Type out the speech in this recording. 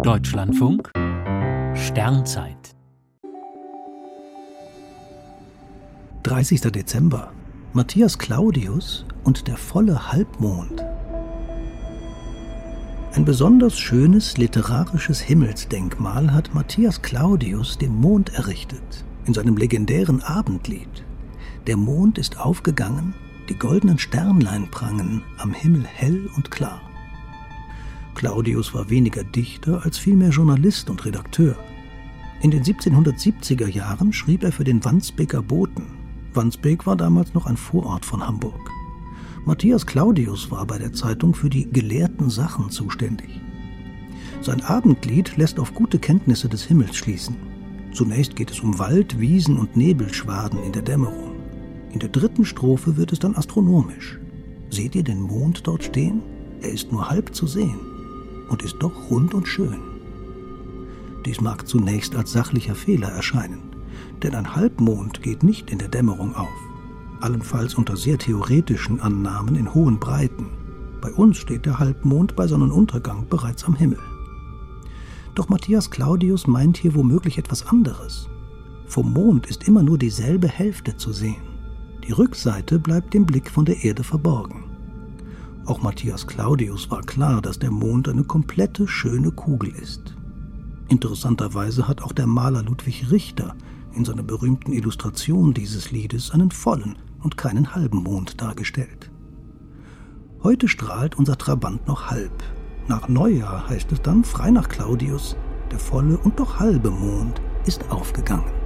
Deutschlandfunk Sternzeit 30. Dezember. Matthias Claudius und der volle Halbmond. Ein besonders schönes literarisches Himmelsdenkmal hat Matthias Claudius dem Mond errichtet, in seinem legendären Abendlied. Der Mond ist aufgegangen, die goldenen Sternlein prangen am Himmel hell und klar. Claudius war weniger Dichter als vielmehr Journalist und Redakteur. In den 1770er Jahren schrieb er für den Wandsbeker Boten. Wandsbek war damals noch ein Vorort von Hamburg. Matthias Claudius war bei der Zeitung für die gelehrten Sachen zuständig. Sein Abendlied lässt auf gute Kenntnisse des Himmels schließen. Zunächst geht es um Wald, Wiesen und Nebelschwaden in der Dämmerung. In der dritten Strophe wird es dann astronomisch. Seht ihr den Mond dort stehen? Er ist nur halb zu sehen und ist doch rund und schön. Dies mag zunächst als sachlicher Fehler erscheinen, denn ein Halbmond geht nicht in der Dämmerung auf allenfalls unter sehr theoretischen Annahmen in hohen Breiten. Bei uns steht der Halbmond bei Sonnenuntergang bereits am Himmel. Doch Matthias Claudius meint hier womöglich etwas anderes. Vom Mond ist immer nur dieselbe Hälfte zu sehen. Die Rückseite bleibt dem Blick von der Erde verborgen. Auch Matthias Claudius war klar, dass der Mond eine komplette schöne Kugel ist. Interessanterweise hat auch der Maler Ludwig Richter in seiner berühmten Illustration dieses Liedes einen vollen, und keinen halben Mond dargestellt. Heute strahlt unser Trabant noch halb. Nach Neujahr heißt es dann frei nach Claudius, der volle und doch halbe Mond ist aufgegangen.